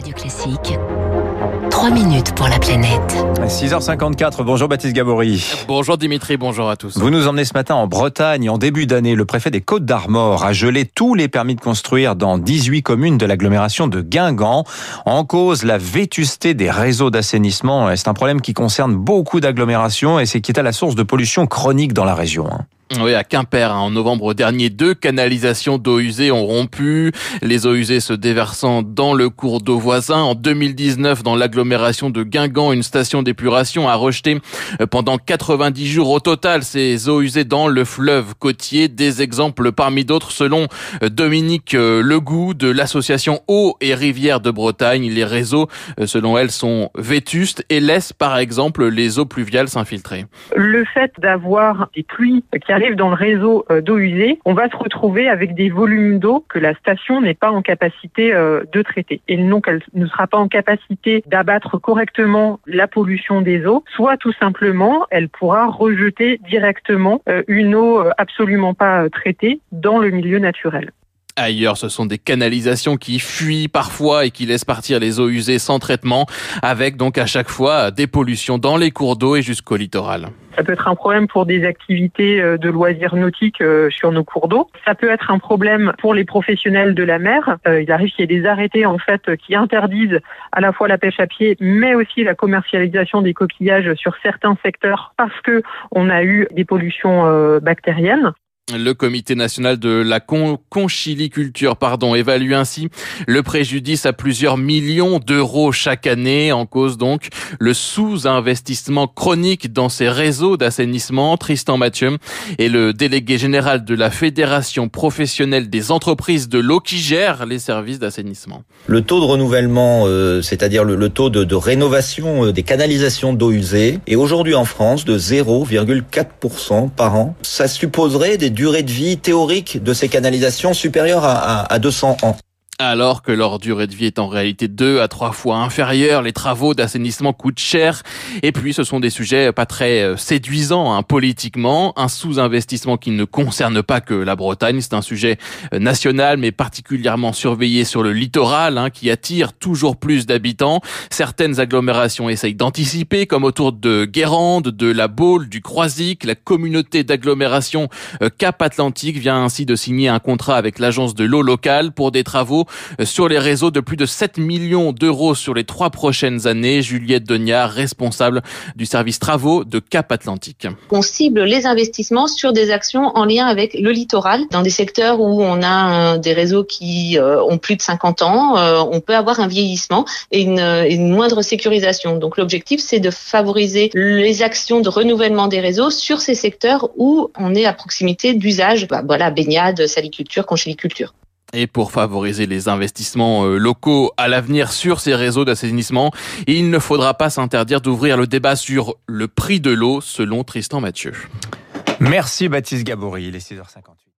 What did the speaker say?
Radio Classique. 3 minutes pour la planète. 6h54, bonjour Baptiste Gabory. Bonjour Dimitri, bonjour à tous. Vous nous emmenez ce matin en Bretagne. En début d'année, le préfet des Côtes d'Armor a gelé tous les permis de construire dans 18 communes de l'agglomération de Guingamp. En cause, la vétusté des réseaux d'assainissement. C'est un problème qui concerne beaucoup d'agglomérations et c'est qui est à la source de pollution chronique dans la région. Oui, à Quimper, hein, en novembre dernier, deux canalisations d'eau usée ont rompu, les eaux usées se déversant dans le cours d'eau voisin. En 2019, dans l'agglomération de Guingamp, une station d'épuration a rejeté euh, pendant 90 jours au total ces eaux usées dans le fleuve côtier. Des exemples parmi d'autres selon euh, Dominique euh, Legout de l'association Eau et Rivières de Bretagne. Les réseaux, selon elle, sont vétustes et laissent par exemple les eaux pluviales s'infiltrer. le fait d'avoir des pluies qui arrivent dans le réseau euh, d'eau usée, on va se retrouver avec des volumes d'eau que la station n'est pas en capacité euh, de traiter. Et donc, elle ne sera pas en capacité d'abattre correctement la pollution des eaux, soit tout simplement, elle pourra rejeter directement euh, une eau absolument pas traitée dans le milieu naturel. Ailleurs, ce sont des canalisations qui fuient parfois et qui laissent partir les eaux usées sans traitement, avec donc à chaque fois des pollutions dans les cours d'eau et jusqu'au littoral. Ça peut être un problème pour des activités euh, de loisirs nautiques euh, sur nos cours d'eau. Ça peut être un problème pour les professionnels de la mer. Euh, Il arrive qu'il y ait des arrêtés en fait qui interdisent à la fois la pêche à pied, mais aussi la commercialisation des coquillages sur certains secteurs parce que on a eu des pollutions euh, bactériennes. Le comité national de la con conchiliculture pardon, évalue ainsi le préjudice à plusieurs millions d'euros chaque année, en cause donc le sous-investissement chronique dans ces réseaux d'assainissement. Tristan Mathieu est le délégué général de la Fédération professionnelle des entreprises de l'eau qui gère les services d'assainissement. Le taux de renouvellement, euh, c'est-à-dire le, taux de, de rénovation euh, des canalisations d'eau usée, est aujourd'hui en France de 0,4% par an. Ça supposerait des durées de vie théoriques de ces canalisations à, à 200 ans. Alors que leur durée de vie est en réalité deux à trois fois inférieure, les travaux d'assainissement coûtent cher. Et puis, ce sont des sujets pas très euh, séduisants hein, politiquement. Un sous-investissement qui ne concerne pas que la Bretagne. C'est un sujet euh, national, mais particulièrement surveillé sur le littoral, hein, qui attire toujours plus d'habitants. Certaines agglomérations essayent d'anticiper, comme autour de Guérande, de la Baule, du Croisic. La communauté d'agglomération euh, Cap-Atlantique vient ainsi de signer un contrat avec l'agence de l'eau locale pour des travaux sur les réseaux de plus de 7 millions d'euros sur les trois prochaines années. Juliette Deniard, responsable du service travaux de Cap Atlantique. On cible les investissements sur des actions en lien avec le littoral. Dans des secteurs où on a euh, des réseaux qui euh, ont plus de 50 ans, euh, on peut avoir un vieillissement et une, moindre sécurisation. Donc l'objectif, c'est de favoriser les actions de renouvellement des réseaux sur ces secteurs où on est à proximité d'usage, bah, voilà, baignade, saliculture, conchiliculture. Et pour favoriser les investissements euh, locaux à l'avenir sur ces réseaux d'assainissement, il ne faudra pas s'interdire d'ouvrir le débat sur le prix de l'eau selon Tristan Mathieu. Merci Baptiste Gabory, il est 6h58.